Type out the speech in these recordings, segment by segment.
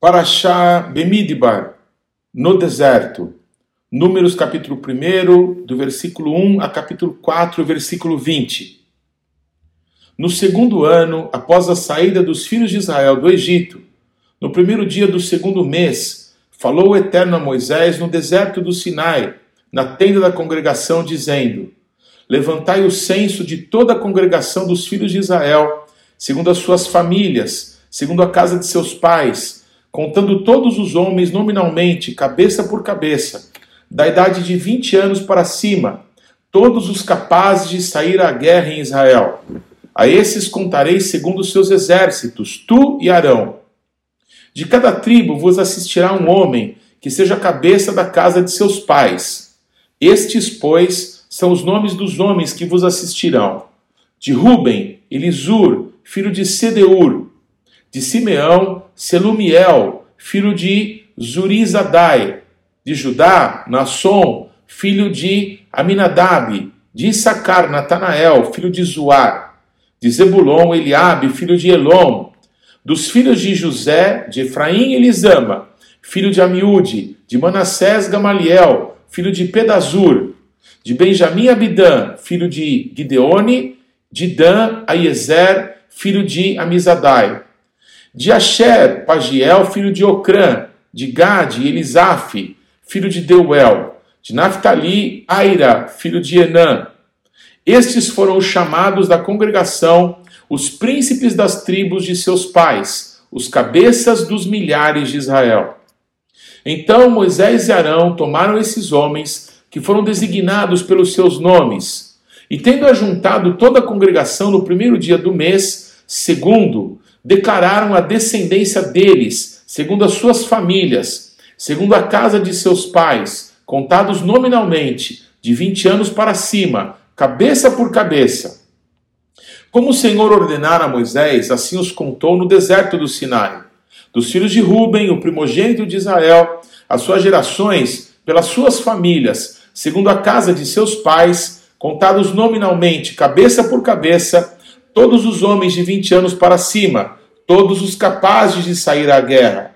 Paraxá Bemidbar, no deserto. Números capítulo 1, do versículo 1 a capítulo 4, versículo 20. No segundo ano, após a saída dos filhos de Israel do Egito, no primeiro dia do segundo mês, falou o Eterno a Moisés no deserto do Sinai, na tenda da congregação, dizendo: Levantai o censo de toda a congregação dos filhos de Israel, segundo as suas famílias, segundo a casa de seus pais, contando todos os homens nominalmente, cabeça por cabeça, da idade de 20 anos para cima, todos os capazes de sair à guerra em Israel. A esses contarei segundo os seus exércitos, tu e Arão. De cada tribo vos assistirá um homem que seja a cabeça da casa de seus pais. Estes, pois, são os nomes dos homens que vos assistirão: de Ruben, Elisur, filho de Sedeur, de Simeão, Selumiel, filho de Zurizadai, de Judá, Nasson, filho de Aminadab, de Issacar, Natanael, filho de Zuar, de Zebulon, Eliabe, filho de Elom, dos filhos de José, de Efraim, Elisama, filho de Amiúde, de Manassés, Gamaliel, filho de Pedazur, de Benjamim Abidã, filho de Gideone, de Dan Aiezer, filho de Amizadai, de Asher, Pagiel, filho de Ocrã, de Gade, Elisaf, filho de Deuel, de Naphtali, Aira, filho de Enã. Estes foram os chamados da congregação, os príncipes das tribos de seus pais, os cabeças dos milhares de Israel. Então Moisés e Arão tomaram esses homens que foram designados pelos seus nomes, e tendo ajuntado toda a congregação no primeiro dia do mês, segundo, declararam a descendência deles, segundo as suas famílias, segundo a casa de seus pais, contados nominalmente, de vinte anos para cima, cabeça por cabeça. Como o Senhor ordenara a Moisés, assim os contou no deserto do Sinai. Dos filhos de Ruben, o primogênito de Israel, as suas gerações, pelas suas famílias, segundo a casa de seus pais, contados nominalmente, cabeça por cabeça, todos os homens de 20 anos para cima, todos os capazes de sair à guerra.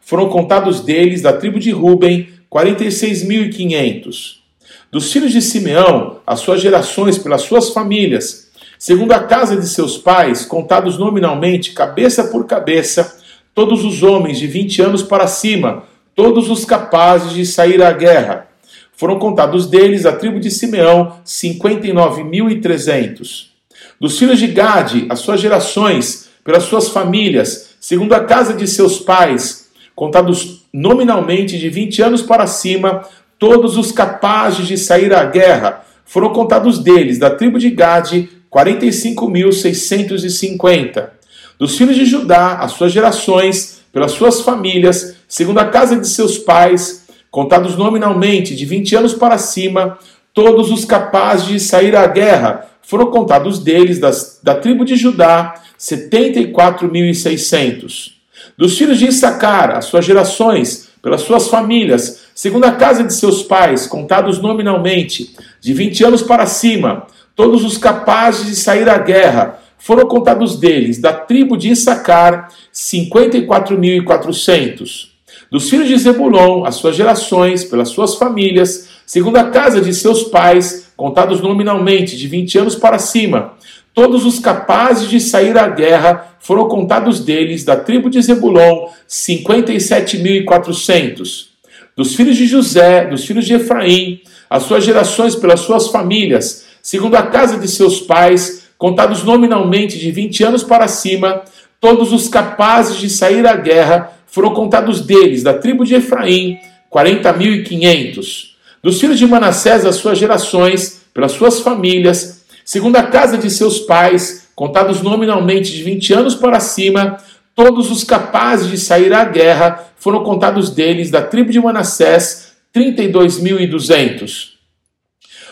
Foram contados deles, da tribo de Ruben, 46.500. Dos filhos de Simeão, as suas gerações pelas suas famílias, segundo a casa de seus pais, contados nominalmente, cabeça por cabeça, todos os homens de 20 anos para cima, todos os capazes de sair à guerra. Foram contados deles, a tribo de Simeão, 59.300. Dos filhos de Gade, as suas gerações, pelas suas famílias, segundo a casa de seus pais, contados nominalmente de 20 anos para cima, todos os capazes de sair à guerra, foram contados deles, da tribo de Gade, 45.650. Dos filhos de Judá, as suas gerações, pelas suas famílias, segundo a casa de seus pais, contados nominalmente de 20 anos para cima, todos os capazes de sair à guerra, foram contados deles, das, da tribo de Judá, 74.600. Dos filhos de Issacar, as suas gerações, pelas suas famílias, segundo a casa de seus pais, contados nominalmente, de 20 anos para cima, todos os capazes de sair à guerra, foram contados deles, da tribo de Issacar, 54.400 dos filhos de Zebulon, as suas gerações, pelas suas famílias, segundo a casa de seus pais, contados nominalmente de 20 anos para cima. Todos os capazes de sair à guerra foram contados deles, da tribo de Zebulon, 57.400. Dos filhos de José, dos filhos de Efraim, as suas gerações pelas suas famílias, segundo a casa de seus pais, contados nominalmente de 20 anos para cima, todos os capazes de sair à guerra foram contados deles, da tribo de Efraim, 40.500. Dos filhos de Manassés, as suas gerações, pelas suas famílias, segundo a casa de seus pais, contados nominalmente de 20 anos para cima, todos os capazes de sair à guerra, foram contados deles, da tribo de Manassés, 32.200.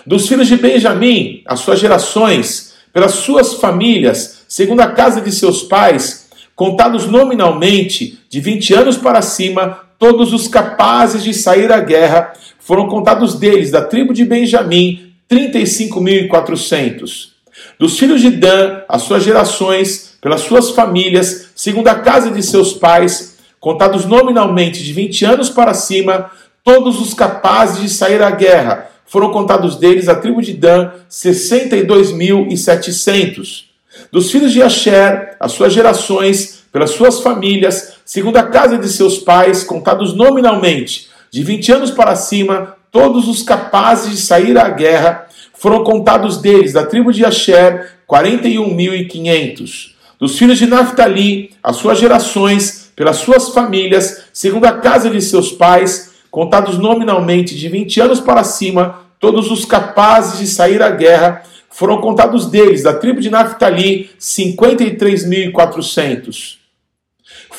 Dos filhos de Benjamim, as suas gerações, pelas suas famílias, segundo a casa de seus pais, contados nominalmente, de 20 anos para cima, todos os capazes de sair à guerra, foram contados deles, da tribo de Benjamim, 35.400. Dos filhos de Dan, as suas gerações, pelas suas famílias, segundo a casa de seus pais, contados nominalmente de 20 anos para cima, todos os capazes de sair à guerra. Foram contados deles a tribo de Dan, 62.700. Dos filhos de Asher, as suas gerações, pelas suas famílias, segundo a casa de seus pais, contados nominalmente, de 20 anos para cima, todos os capazes de sair à guerra, foram contados deles, da tribo de Asher, 41.500. Dos filhos de Naphtali, as suas gerações, pelas suas famílias, segundo a casa de seus pais, contados nominalmente de 20 anos para cima, todos os capazes de sair à guerra, foram contados deles, da tribo de Naphtali, 53.400.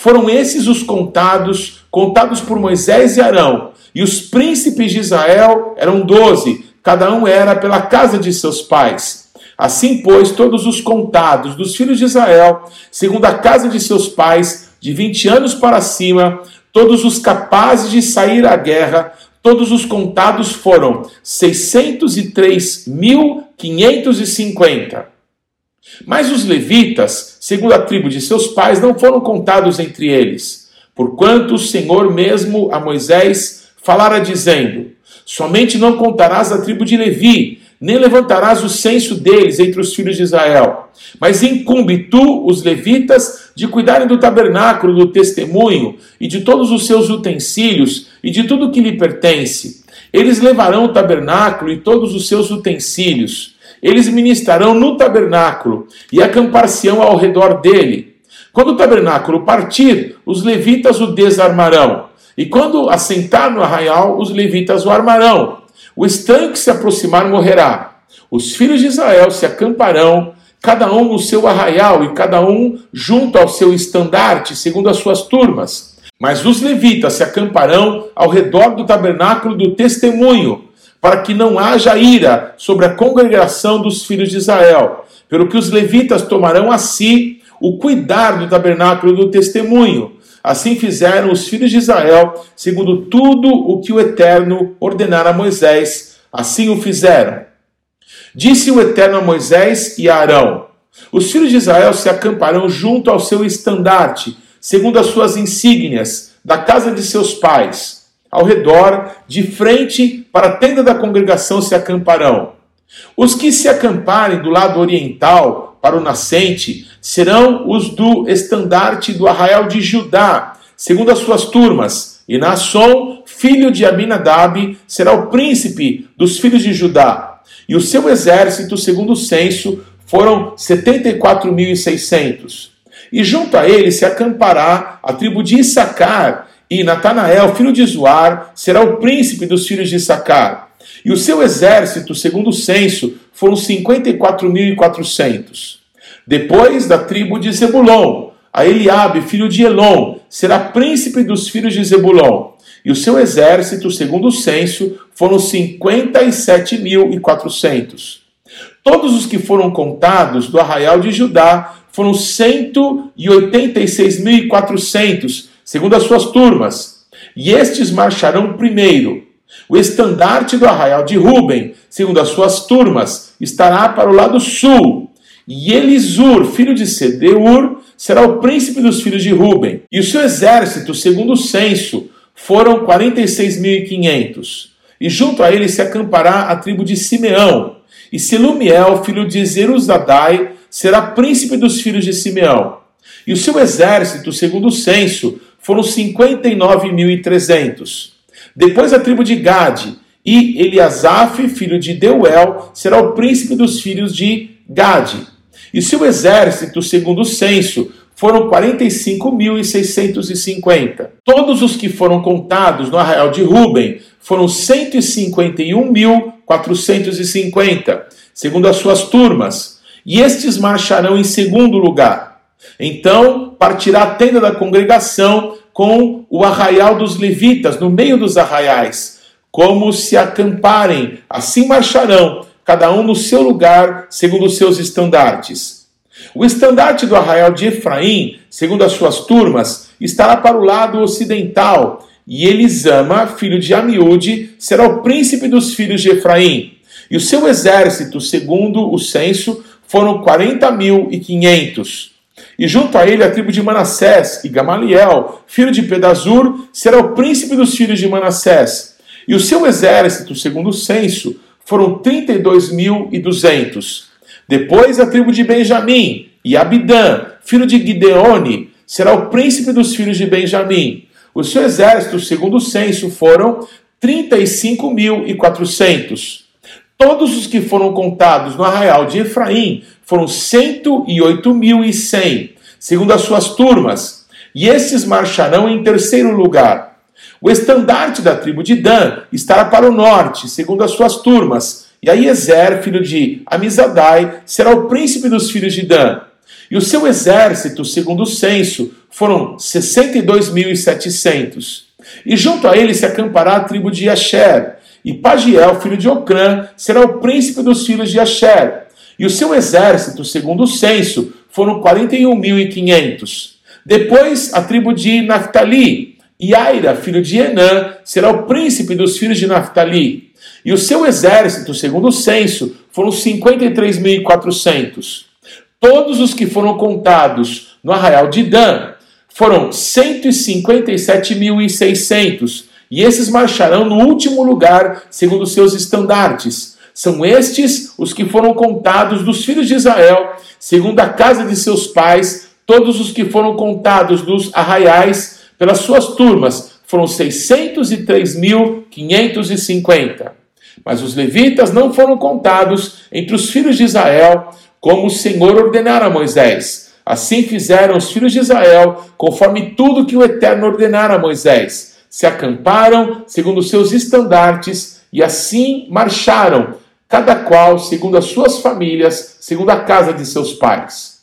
Foram esses os contados, contados por Moisés e Arão, e os príncipes de Israel eram doze, cada um era pela casa de seus pais. Assim, pois, todos os contados dos filhos de Israel, segundo a casa de seus pais, de vinte anos para cima, todos os capazes de sair à guerra, todos os contados foram 603.550. Mas os levitas, segundo a tribo de seus pais, não foram contados entre eles, porquanto o Senhor mesmo a Moisés falara dizendo: Somente não contarás a tribo de Levi, nem levantarás o censo deles entre os filhos de Israel. Mas incumbe tu, os levitas, de cuidarem do tabernáculo do testemunho e de todos os seus utensílios e de tudo que lhe pertence. Eles levarão o tabernáculo e todos os seus utensílios. Eles ministrarão no tabernáculo e acampar-se-ão ao redor dele. Quando o tabernáculo partir, os levitas o desarmarão. E quando assentar no arraial, os levitas o armarão. O estranho que se aproximar morrerá. Os filhos de Israel se acamparão, cada um no seu arraial e cada um junto ao seu estandarte, segundo as suas turmas. Mas os levitas se acamparão ao redor do tabernáculo do testemunho, para que não haja ira sobre a congregação dos filhos de Israel, pelo que os levitas tomarão a si o cuidar do tabernáculo do testemunho. Assim fizeram os filhos de Israel, segundo tudo o que o Eterno ordenara a Moisés, assim o fizeram. Disse o Eterno a Moisés e a Arão: Os filhos de Israel se acamparão junto ao seu estandarte, segundo as suas insígnias, da casa de seus pais. Ao redor, de frente para a tenda da congregação se acamparão. Os que se acamparem do lado oriental, para o nascente, serão os do estandarte do arraial de Judá, segundo as suas turmas. E Naasson, filho de Aminadab, será o príncipe dos filhos de Judá. E o seu exército, segundo o censo, foram 74.600. E junto a ele se acampará a tribo de Issacar, e Natanael, filho de Zoar, será o príncipe dos filhos de Issacar. E o seu exército, segundo o censo, foram 54.400. Depois da tribo de Zebulon, a Eliabe, filho de Elon, será príncipe dos filhos de Zebulon. E o seu exército, segundo o censo, foram 57.400. Todos os que foram contados do arraial de Judá foram 186.400, segundo as suas turmas. E estes marcharão primeiro. O estandarte do arraial de Ruben, segundo as suas turmas, estará para o lado sul. E Elisur, filho de Sedeur, será o príncipe dos filhos de Ruben. E o seu exército, segundo o censo, foram 46.500. E junto a ele se acampará a tribo de Simeão. E Selumiel, filho de Zeruzadai, será príncipe dos filhos de Simeão. E o seu exército, segundo o censo, foram 59.300. Depois a tribo de Gade, e Eliasaf, filho de Deuel, será o príncipe dos filhos de Gade. E seu exército, segundo o censo, foram 45.650. Todos os que foram contados no arraial de Ruben foram 151.450, segundo as suas turmas. E estes marcharão em segundo lugar. Então partirá a tenda da congregação com o arraial dos levitas no meio dos arraiais, como se acamparem, assim marcharão cada um no seu lugar, segundo os seus estandartes. O estandarte do arraial de Efraim, segundo as suas turmas, estará para o lado ocidental, e Elisama, filho de Amiúde, será o príncipe dos filhos de Efraim. E o seu exército, segundo o censo, foram quarenta mil e quinhentos. E junto a ele a tribo de Manassés, e Gamaliel, filho de Pedazur, será o príncipe dos filhos de Manassés. E o seu exército, segundo o censo, foram 32.200. Depois a tribo de Benjamim, e Abidã, filho de Gideone, será o príncipe dos filhos de Benjamim. O seu exército, segundo o censo, foram 35.400. Todos os que foram contados no arraial de Efraim foram 108.100, segundo as suas turmas, e esses marcharão em terceiro lugar. O estandarte da tribo de Dan estará para o norte, segundo as suas turmas, e aí Ezer, filho de Amizadai, será o príncipe dos filhos de Dan. E o seu exército, segundo o censo, foram 62.700. E junto a ele se acampará a tribo de Asher, e Pagiel, filho de Ocrã, será o príncipe dos filhos de Asher. E o seu exército, segundo o censo, foram 41.500. Depois, a tribo de Naphtali, e Aira, filho de Enã, será o príncipe dos filhos de Naphtali. E o seu exército, segundo o censo, foram 53.400. Todos os que foram contados no arraial de Dan foram 157.600. E esses marcharão no último lugar, segundo seus estandartes são estes os que foram contados dos filhos de Israel, segundo a casa de seus pais, todos os que foram contados dos arraiais pelas suas turmas, foram 603.550. Mas os levitas não foram contados entre os filhos de Israel, como o Senhor ordenara a Moisés. Assim fizeram os filhos de Israel, conforme tudo que o Eterno ordenara a Moisés. Se acamparam segundo seus estandartes e assim marcharam cada qual segundo as suas famílias, segundo a casa de seus pais.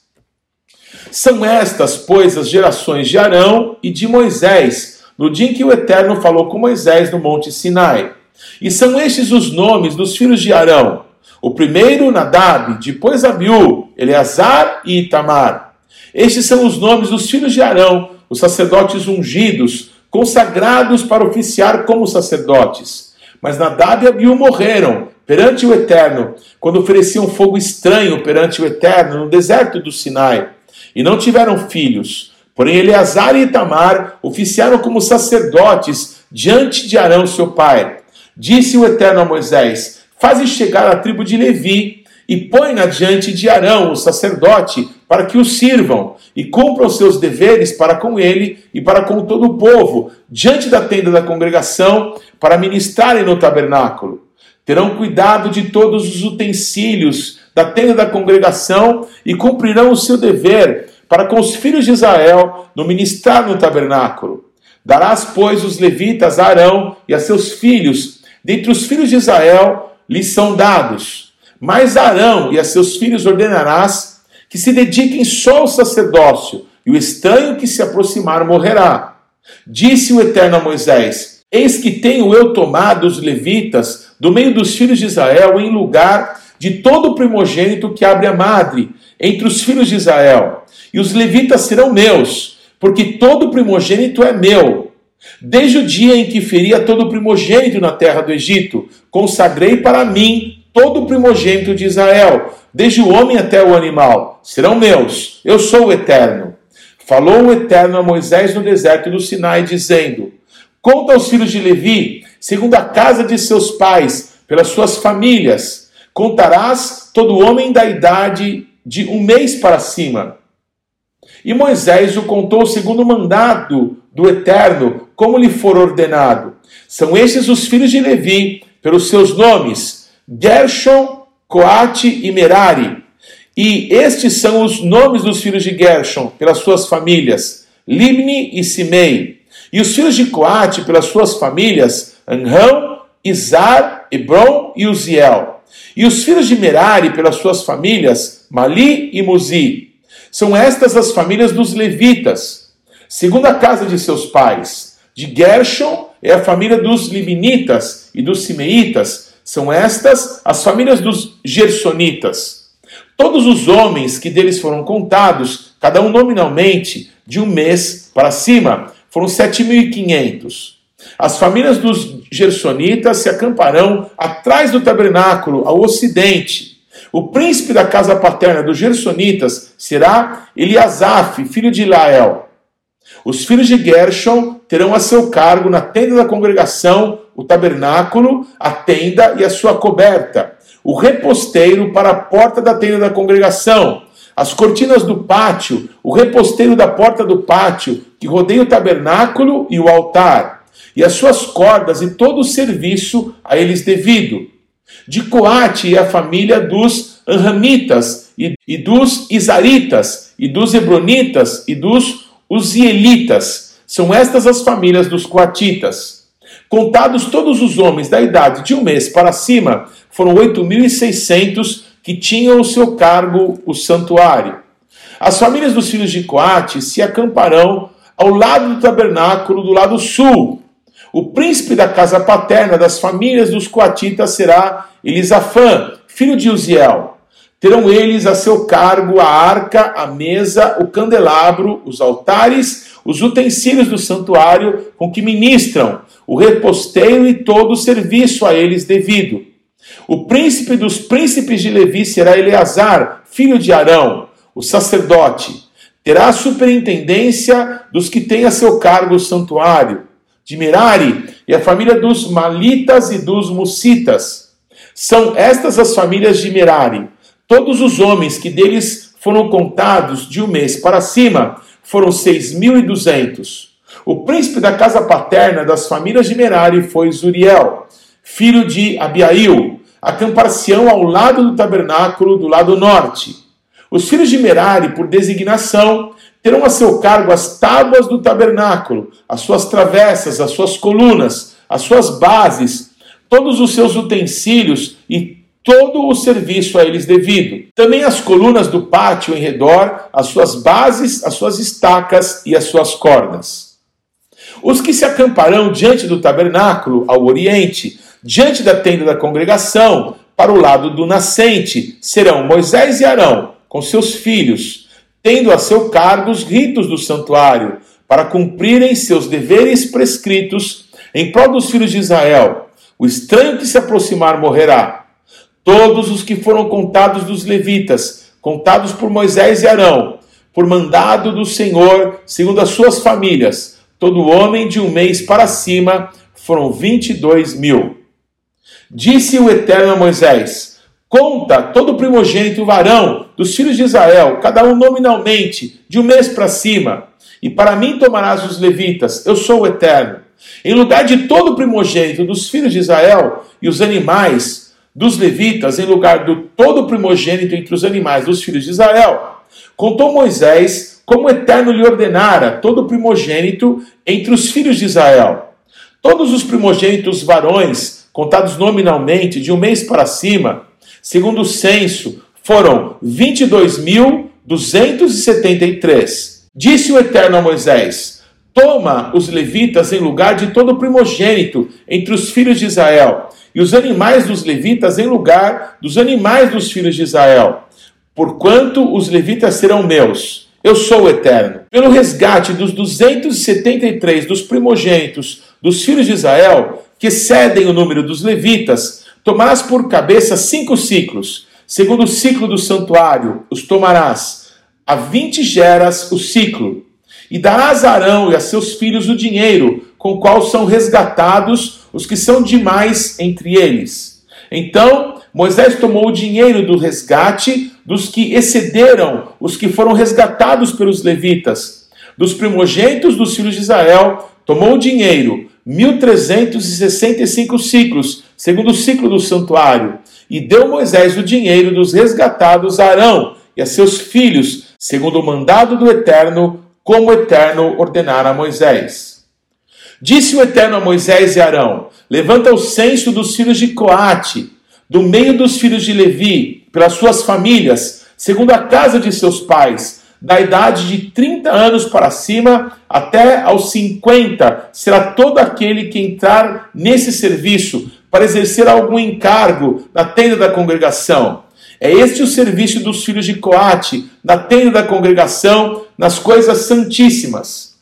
São estas, pois, as gerações de Arão e de Moisés, no dia em que o Eterno falou com Moisés no Monte Sinai. E são estes os nomes dos filhos de Arão: o primeiro, Nadab, depois Abiú, Eleazar e Itamar. Estes são os nomes dos filhos de Arão, os sacerdotes ungidos, consagrados para oficiar como sacerdotes. Mas Nadab e Abiú morreram, perante o Eterno, quando ofereciam fogo estranho perante o Eterno no deserto do Sinai, e não tiveram filhos. Porém, Eleazar e Itamar oficiaram como sacerdotes diante de Arão, seu pai. Disse o Eterno a Moisés: Faze chegar a tribo de Levi e põe-na diante de Arão, o sacerdote, para que o sirvam e cumpram seus deveres para com ele e para com todo o povo, diante da tenda da congregação, para ministrarem no tabernáculo. Terão cuidado de todos os utensílios da tenda da congregação e cumprirão o seu dever para com os filhos de Israel no ministrar no tabernáculo. Darás, pois, os levitas a Arão e a seus filhos, dentre os filhos de Israel, lhes são dados. Mas Arão e a seus filhos ordenarás que se dediquem só ao sacerdócio, e o estranho que se aproximar morrerá. Disse o Eterno a Moisés: Eis que tenho eu tomado os levitas do meio dos filhos de Israel em lugar de todo primogênito que abre a madre entre os filhos de Israel. E os levitas serão meus, porque todo primogênito é meu. Desde o dia em que feria todo primogênito na terra do Egito, consagrei para mim todo primogênito de Israel, desde o homem até o animal. Serão meus, eu sou o Eterno. Falou o Eterno a Moisés no deserto do Sinai, dizendo: Conta aos filhos de Levi segundo a casa de seus pais, pelas suas famílias. Contarás todo homem da idade de um mês para cima. E Moisés o contou segundo o mandado do Eterno, como lhe for ordenado. São estes os filhos de Levi, pelos seus nomes: Gershon, Coate e Merari. E estes são os nomes dos filhos de Gershon, pelas suas famílias: Libni e Simei. E os filhos de Coate, pelas suas famílias: Anrão, Izar, Hebron e Uziel. E os filhos de Merari, pelas suas famílias, Mali e Muzi. São estas as famílias dos levitas, segundo a casa de seus pais. De Gershon é a família dos libinitas e dos simeitas. São estas as famílias dos gersonitas. Todos os homens que deles foram contados, cada um nominalmente, de um mês para cima, foram 7.500. As famílias dos gersonitas se acamparão atrás do tabernáculo, ao ocidente, O príncipe da casa paterna dos Gersonitas será Eliasaf, filho de Lael. Os filhos de Gershon terão a seu cargo na tenda da congregação o tabernáculo, a tenda e a sua coberta, o reposteiro para a porta da tenda da congregação, as cortinas do pátio, o reposteiro da porta do pátio, que rodeia o tabernáculo e o altar, e as suas cordas e todo o serviço a eles devido. De Coate e a família dos Anramitas, e, e dos Isaritas, e dos Hebronitas, e dos Uzielitas. São estas as famílias dos Coatitas. Contados todos os homens da idade de um mês para cima, foram 8.600 que tinham o seu cargo o santuário. As famílias dos filhos de Coate se acamparão ao lado do tabernáculo do lado sul. O príncipe da casa paterna das famílias dos coatitas será Elisafã, filho de Uziel. Terão eles a seu cargo a arca, a mesa, o candelabro, os altares, os utensílios do santuário com que ministram, o reposteiro e todo o serviço a eles devido. O príncipe dos príncipes de Levi será Eleazar, filho de Arão, o sacerdote. Terá a superintendência dos que têm a seu cargo o santuário, de Merari e a família dos Malitas e dos Mucitas. São estas as famílias de Merari. Todos os homens que deles foram contados de um mês para cima foram seis mil e duzentos. O príncipe da casa paterna das famílias de Merari foi Zuriel, filho de Abiail, acampar-se-ão ao lado do tabernáculo do lado norte. Os filhos de Merari, por designação, terão a seu cargo as tábuas do tabernáculo, as suas travessas, as suas colunas, as suas bases, todos os seus utensílios e todo o serviço a eles devido. Também as colunas do pátio em redor, as suas bases, as suas estacas e as suas cordas. Os que se acamparão diante do tabernáculo ao oriente, diante da tenda da congregação, para o lado do nascente, serão Moisés e Arão, com seus filhos, tendo a seu cargo os ritos do santuário, para cumprirem seus deveres prescritos em prol dos filhos de Israel. O estranho que se aproximar morrerá. Todos os que foram contados dos levitas, contados por Moisés e Arão, por mandado do Senhor, segundo as suas famílias, todo homem de um mês para cima, foram 22 mil. Disse o Eterno a Moisés: Conta todo primogênito varão dos filhos de Israel, cada um nominalmente, de um mês para cima, e para mim tomarás os levitas, eu sou o Eterno. Em lugar de todo primogênito dos filhos de Israel e os animais dos levitas, em lugar do todo primogênito entre os animais dos filhos de Israel, contou Moisés como o Eterno lhe ordenara todo primogênito entre os filhos de Israel. Todos os primogênitos varões contados nominalmente de um mês para cima, segundo o censo, foram 22.273. Disse o Eterno a Moisés: Toma os levitas em lugar de todo primogênito entre os filhos de Israel, e os animais dos levitas em lugar dos animais dos filhos de Israel, porquanto os levitas serão meus. Eu sou o Eterno. Pelo resgate dos 273 dos primogênitos dos filhos de Israel, que cedem o número dos levitas, tomarás por cabeça cinco ciclos. Segundo o ciclo do santuário, os tomarás. A vinte geras o ciclo. E darás a Arão e a seus filhos o dinheiro, com o qual são resgatados os que são demais entre eles. Então Moisés tomou o dinheiro do resgate dos que excederam os que foram resgatados pelos levitas. Dos primogênitos dos filhos de Israel, tomou o dinheiro 1365 ciclos, segundo o ciclo do santuário, e deu Moisés o dinheiro dos resgatados a Arão e a seus filhos, segundo o mandado do Eterno, como o Eterno ordenara a Moisés. Disse o Eterno a Moisés e Arão: Levanta o censo dos filhos de Coate, do meio dos filhos de Levi, pelas suas famílias, segundo a casa de seus pais, da idade de 30 anos para cima até aos 50, será todo aquele que entrar nesse serviço para exercer algum encargo na tenda da congregação. É este o serviço dos filhos de Coate, na tenda da congregação, nas coisas santíssimas.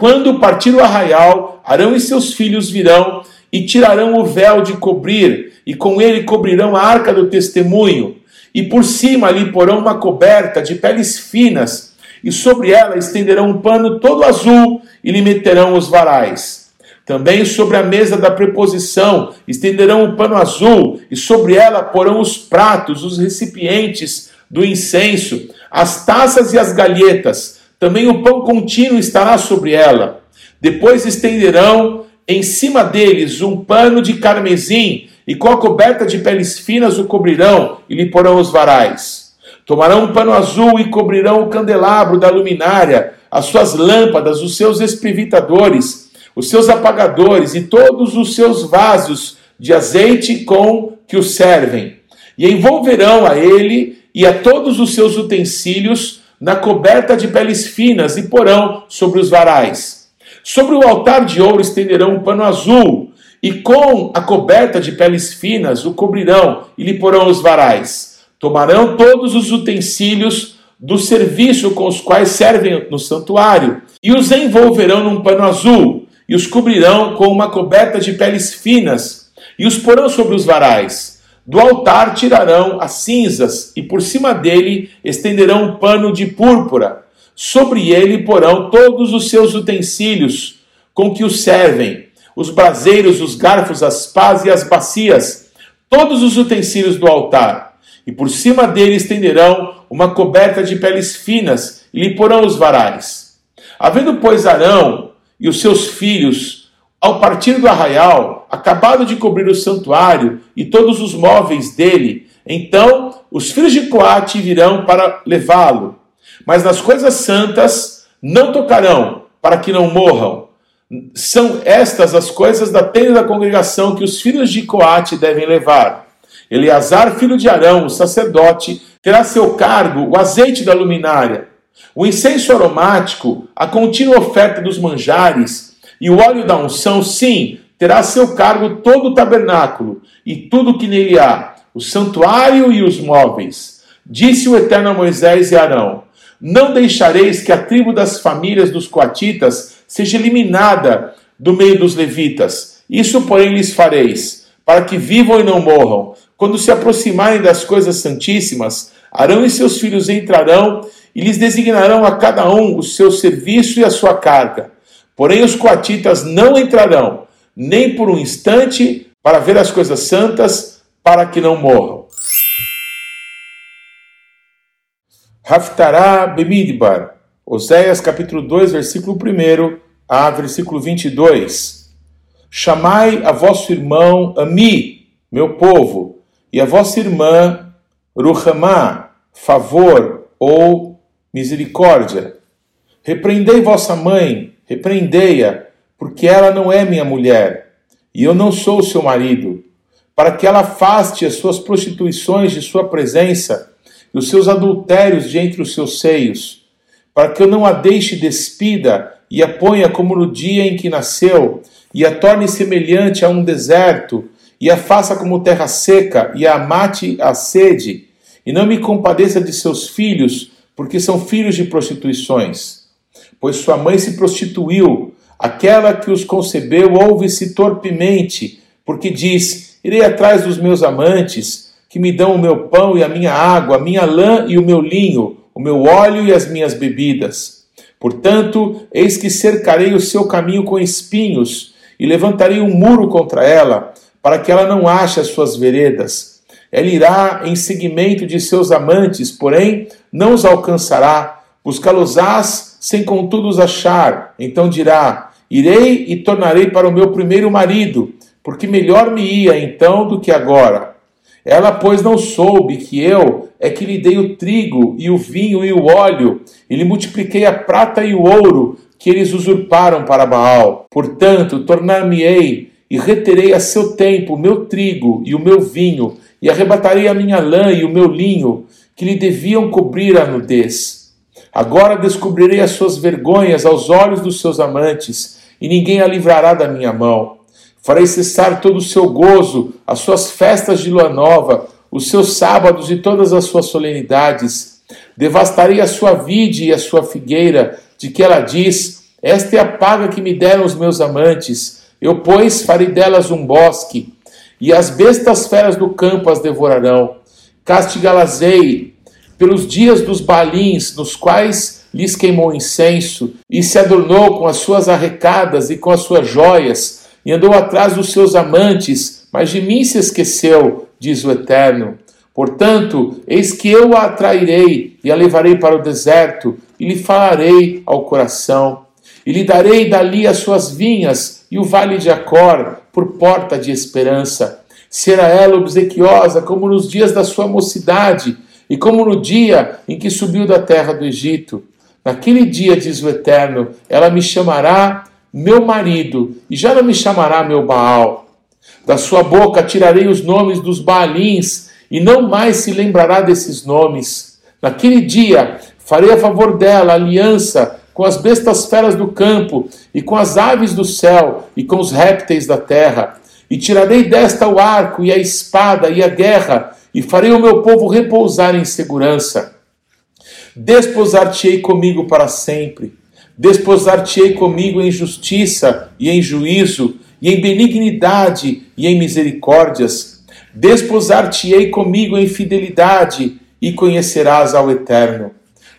Quando partir o arraial, Arão e seus filhos virão e tirarão o véu de cobrir, e com ele cobrirão a arca do testemunho e por cima lhe porão uma coberta de peles finas, e sobre ela estenderão um pano todo azul e lhe meterão os varais. Também sobre a mesa da preposição estenderão um pano azul, e sobre ela porão os pratos, os recipientes do incenso, as taças e as galhetas. Também o pão contínuo estará sobre ela. Depois estenderão em cima deles um pano de carmesim, e com a coberta de peles finas o cobrirão, e lhe porão os varais. Tomarão um pano azul e cobrirão o candelabro da luminária, as suas lâmpadas, os seus espivitadores, os seus apagadores e todos os seus vasos de azeite com que o servem. E envolverão a ele e a todos os seus utensílios na coberta de peles finas e porão sobre os varais. Sobre o altar de ouro estenderão um pano azul, e com a coberta de peles finas o cobrirão e lhe porão os varais. Tomarão todos os utensílios do serviço com os quais servem no santuário e os envolverão num pano azul e os cobrirão com uma coberta de peles finas e os porão sobre os varais. Do altar tirarão as cinzas e por cima dele estenderão um pano de púrpura. Sobre ele porão todos os seus utensílios com que os servem os braseiros, os garfos, as pás e as bacias, todos os utensílios do altar. E por cima dele estenderão uma coberta de peles finas e lhe porão os varais. Havendo, pois, Arão e os seus filhos, ao partir do arraial, acabado de cobrir o santuário e todos os móveis dele, então os filhos de Coate virão para levá-lo. Mas nas coisas santas não tocarão, para que não morram são estas as coisas da tenda da congregação que os filhos de Coate devem levar. Eleazar, filho de Arão, o sacerdote, terá seu cargo o azeite da luminária, o incenso aromático, a contínua oferta dos manjares e o óleo da unção, sim, terá seu cargo todo o tabernáculo e tudo que nele há, o santuário e os móveis. Disse o Eterno a Moisés e Arão: Não deixareis que a tribo das famílias dos coatitas seja eliminada do meio dos levitas. Isso, porém, lhes fareis, para que vivam e não morram. Quando se aproximarem das coisas santíssimas, Arão e seus filhos entrarão e lhes designarão a cada um o seu serviço e a sua carga. Porém, os coatitas não entrarão, nem por um instante, para ver as coisas santas, para que não morram. Haftará Bemidbar Oséias capítulo 2, versículo 1 a versículo 22. Chamai a vosso irmão Ami, meu povo, e a vossa irmã Ruhamá, favor ou misericórdia. Repreendei vossa mãe, repreendei-a, porque ela não é minha mulher, e eu não sou seu marido, para que ela afaste as suas prostituições de sua presença e os seus adultérios de entre os seus seios para que eu não a deixe despida e a ponha como no dia em que nasceu, e a torne semelhante a um deserto, e a faça como terra seca, e a mate a sede, e não me compadeça de seus filhos, porque são filhos de prostituições. Pois sua mãe se prostituiu, aquela que os concebeu ouve-se torpemente, porque diz: Irei atrás dos meus amantes, que me dão o meu pão e a minha água, a minha lã e o meu linho, o meu óleo e as minhas bebidas. Portanto, eis que cercarei o seu caminho com espinhos e levantarei um muro contra ela, para que ela não ache as suas veredas. Ela irá em seguimento de seus amantes, porém não os alcançará. Buscá-los-ás sem contudo os achar. Então dirá: Irei e tornarei para o meu primeiro marido, porque melhor me ia então do que agora. Ela, pois, não soube que eu é que lhe dei o trigo e o vinho e o óleo, e lhe multipliquei a prata e o ouro que eles usurparam para Baal. Portanto, tornar-me-ei e reterei a seu tempo o meu trigo e o meu vinho, e arrebatarei a minha lã e o meu linho, que lhe deviam cobrir a nudez. Agora descobrirei as suas vergonhas aos olhos dos seus amantes, e ninguém a livrará da minha mão. Farei cessar todo o seu gozo, as suas festas de lua nova, os seus sábados e todas as suas solenidades. Devastarei a sua vide e a sua figueira, de que ela diz: Esta é a paga que me deram os meus amantes. Eu, pois, farei delas um bosque, e as bestas feras do campo as devorarão. castigá-las-ei pelos dias dos balins, nos quais lhes queimou incenso, e se adornou com as suas arrecadas e com as suas joias, e andou atrás dos seus amantes, mas de mim se esqueceu, diz o Eterno. Portanto, eis que eu a atrairei e a levarei para o deserto, e lhe falarei ao coração, e lhe darei dali as suas vinhas e o vale de Acor por porta de esperança. Será ela obsequiosa como nos dias da sua mocidade, e como no dia em que subiu da terra do Egito. Naquele dia, diz o Eterno, ela me chamará meu marido, e já não me chamará meu Baal. Da sua boca tirarei os nomes dos Baalins, e não mais se lembrará desses nomes. Naquele dia farei a favor dela aliança com as bestas feras do campo, e com as aves do céu, e com os répteis da terra. E tirarei desta o arco, e a espada, e a guerra, e farei o meu povo repousar em segurança. Desposar-te-ei comigo para sempre. Desposar-te-ei comigo em justiça e em juízo, e em benignidade e em misericórdias Desposar-te-ei comigo em fidelidade e conhecerás ao Eterno.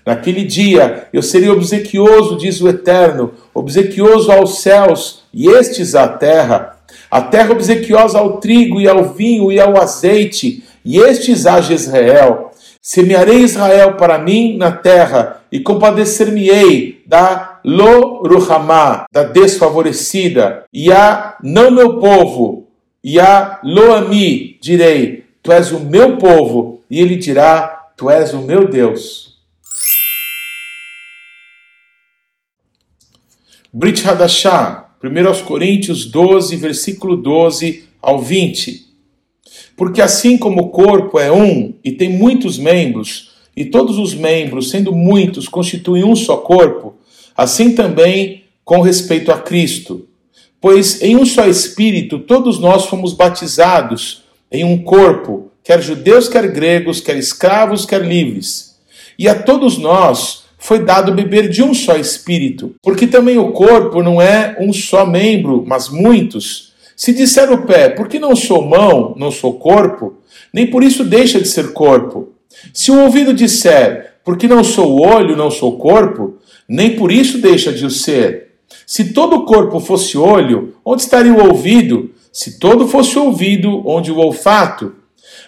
Naquele dia eu serei obsequioso, diz o Eterno, obsequioso aos céus e estes à terra. A terra obsequiosa ao trigo e ao vinho e ao azeite, e estes a Jezreel. Semearei Israel para mim na terra, e compadecer-me-ei da Lo Ruhamá, da desfavorecida, e a não meu povo, e a Loami direi: Tu és o meu povo, e ele dirá: Tu és o meu Deus. Brit Hadashah, 1 Coríntios 12, versículo 12 ao 20. Porque assim como o corpo é um e tem muitos membros, e todos os membros, sendo muitos, constituem um só corpo, assim também com respeito a Cristo. Pois em um só Espírito todos nós fomos batizados em um corpo, quer judeus, quer gregos, quer escravos, quer livres. E a todos nós foi dado beber de um só Espírito, porque também o corpo não é um só membro, mas muitos. Se disser o pé, porque não sou mão, não sou corpo, nem por isso deixa de ser corpo. Se o ouvido disser, porque não sou olho, não sou corpo, nem por isso deixa de o ser. Se todo o corpo fosse olho, onde estaria o ouvido? Se todo fosse ouvido, onde o olfato?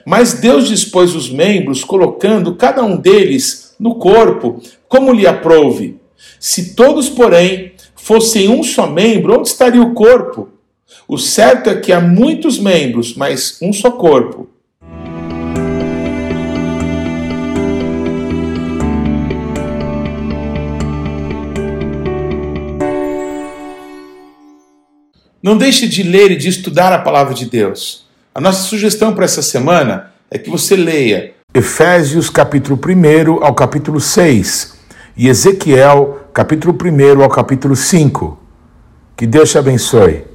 Mas Deus dispôs os membros, colocando cada um deles no corpo, como lhe aprouve. Se todos, porém, fossem um só membro, onde estaria o corpo? O certo é que há muitos membros, mas um só corpo. Não deixe de ler e de estudar a palavra de Deus. A nossa sugestão para essa semana é que você leia Efésios capítulo 1 ao capítulo 6 e Ezequiel capítulo 1 ao capítulo 5. Que Deus te abençoe.